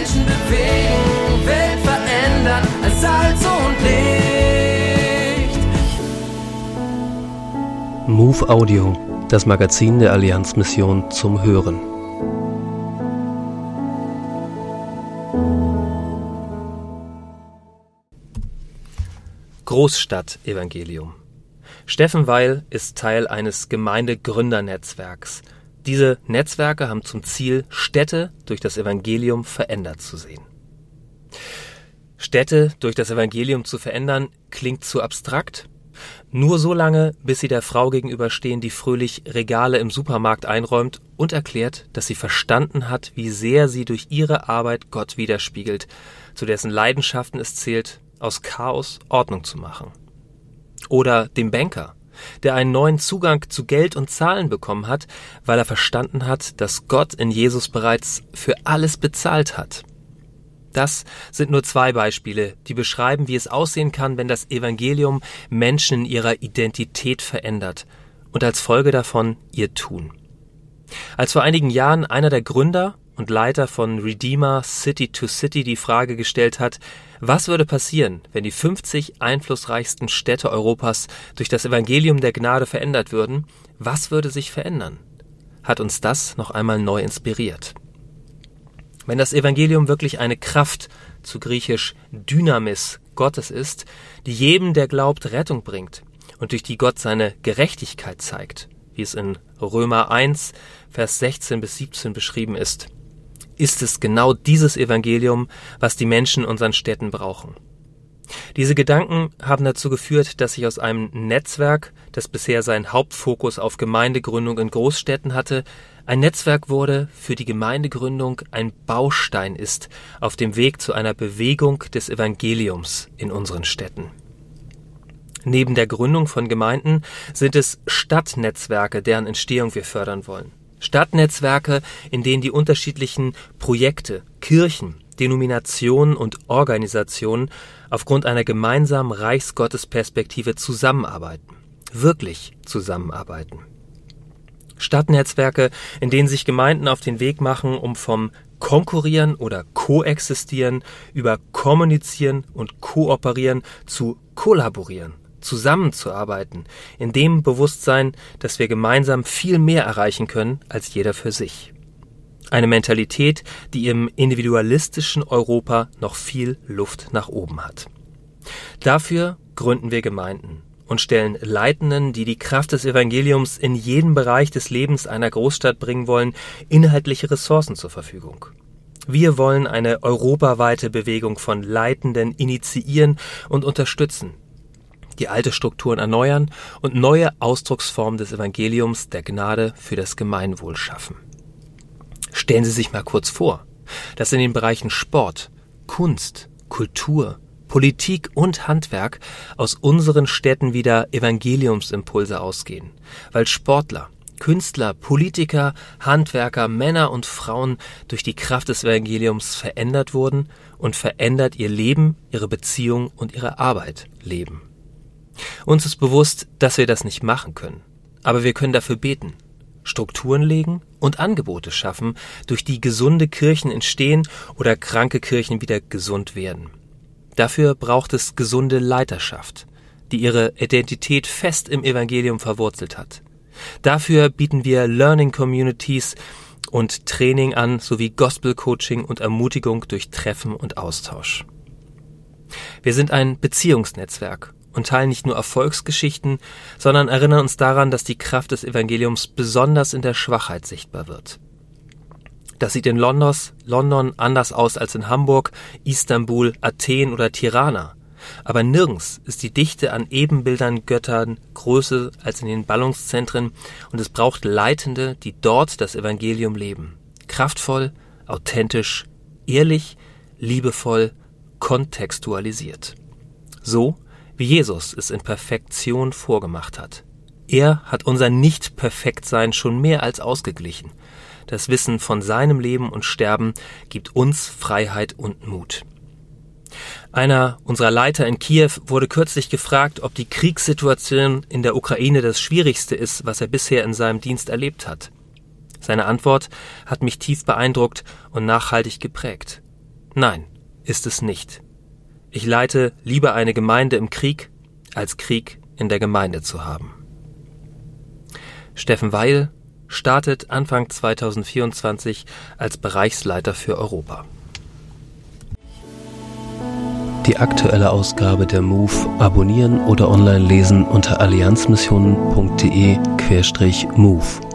Menschen bewegen, Welt verändern als Salz und Licht. Move Audio, das Magazin der Allianzmission zum Hören. Großstadt-Evangelium. Steffen Weil ist Teil eines Gemeindegründernetzwerks. Diese Netzwerke haben zum Ziel, Städte durch das Evangelium verändert zu sehen. Städte durch das Evangelium zu verändern, klingt zu abstrakt. Nur so lange, bis sie der Frau gegenüberstehen, die fröhlich Regale im Supermarkt einräumt und erklärt, dass sie verstanden hat, wie sehr sie durch ihre Arbeit Gott widerspiegelt, zu dessen Leidenschaften es zählt, aus Chaos Ordnung zu machen. Oder dem Banker, der einen neuen Zugang zu Geld und Zahlen bekommen hat, weil er verstanden hat, dass Gott in Jesus bereits für alles bezahlt hat. Das sind nur zwei Beispiele, die beschreiben, wie es aussehen kann, wenn das Evangelium Menschen in ihrer Identität verändert und als Folge davon ihr Tun. Als vor einigen Jahren einer der Gründer und Leiter von Redeemer City to City die Frage gestellt hat, was würde passieren, wenn die 50 einflussreichsten Städte Europas durch das Evangelium der Gnade verändert würden? Was würde sich verändern? Hat uns das noch einmal neu inspiriert. Wenn das Evangelium wirklich eine Kraft, zu griechisch Dynamis, Gottes ist, die jedem, der glaubt, Rettung bringt und durch die Gott seine Gerechtigkeit zeigt, wie es in Römer 1, Vers 16 bis 17 beschrieben ist, ist es genau dieses Evangelium, was die Menschen in unseren Städten brauchen. Diese Gedanken haben dazu geführt, dass ich aus einem Netzwerk, das bisher seinen Hauptfokus auf Gemeindegründung in Großstädten hatte, ein Netzwerk wurde, für die Gemeindegründung ein Baustein ist auf dem Weg zu einer Bewegung des Evangeliums in unseren Städten. Neben der Gründung von Gemeinden sind es Stadtnetzwerke, deren Entstehung wir fördern wollen. Stadtnetzwerke, in denen die unterschiedlichen Projekte, Kirchen, Denominationen und Organisationen aufgrund einer gemeinsamen Reichsgottesperspektive zusammenarbeiten, wirklich zusammenarbeiten. Stadtnetzwerke, in denen sich Gemeinden auf den Weg machen, um vom Konkurrieren oder Koexistieren über Kommunizieren und Kooperieren zu kollaborieren zusammenzuarbeiten, in dem Bewusstsein, dass wir gemeinsam viel mehr erreichen können als jeder für sich. Eine Mentalität, die im individualistischen Europa noch viel Luft nach oben hat. Dafür gründen wir Gemeinden und stellen Leitenden, die die Kraft des Evangeliums in jeden Bereich des Lebens einer Großstadt bringen wollen, inhaltliche Ressourcen zur Verfügung. Wir wollen eine europaweite Bewegung von Leitenden initiieren und unterstützen, die alte Strukturen erneuern und neue Ausdrucksformen des Evangeliums der Gnade für das Gemeinwohl schaffen. Stellen Sie sich mal kurz vor, dass in den Bereichen Sport, Kunst, Kultur, Politik und Handwerk aus unseren Städten wieder Evangeliumsimpulse ausgehen, weil Sportler, Künstler, Politiker, Handwerker, Männer und Frauen durch die Kraft des Evangeliums verändert wurden und verändert ihr Leben, ihre Beziehung und ihre Arbeit leben. Uns ist bewusst, dass wir das nicht machen können. Aber wir können dafür beten, Strukturen legen und Angebote schaffen, durch die gesunde Kirchen entstehen oder kranke Kirchen wieder gesund werden. Dafür braucht es gesunde Leiterschaft, die ihre Identität fest im Evangelium verwurzelt hat. Dafür bieten wir Learning Communities und Training an sowie Gospel Coaching und Ermutigung durch Treffen und Austausch. Wir sind ein Beziehungsnetzwerk und teilen nicht nur Erfolgsgeschichten, sondern erinnern uns daran, dass die Kraft des Evangeliums besonders in der Schwachheit sichtbar wird. Das sieht in Londos, London anders aus als in Hamburg, Istanbul, Athen oder Tirana. Aber nirgends ist die Dichte an Ebenbildern Göttern größer als in den Ballungszentren und es braucht Leitende, die dort das Evangelium leben. Kraftvoll, authentisch, ehrlich, liebevoll, kontextualisiert. So wie Jesus es in Perfektion vorgemacht hat. Er hat unser Nicht-Perfektsein schon mehr als ausgeglichen. Das Wissen von seinem Leben und Sterben gibt uns Freiheit und Mut. Einer unserer Leiter in Kiew wurde kürzlich gefragt, ob die Kriegssituation in der Ukraine das Schwierigste ist, was er bisher in seinem Dienst erlebt hat. Seine Antwort hat mich tief beeindruckt und nachhaltig geprägt. Nein, ist es nicht. Ich leite lieber eine Gemeinde im Krieg, als Krieg in der Gemeinde zu haben. Steffen Weil startet Anfang 2024 als Bereichsleiter für Europa. Die aktuelle Ausgabe der MOVE abonnieren oder online lesen unter allianzmissionen.de-MOVE.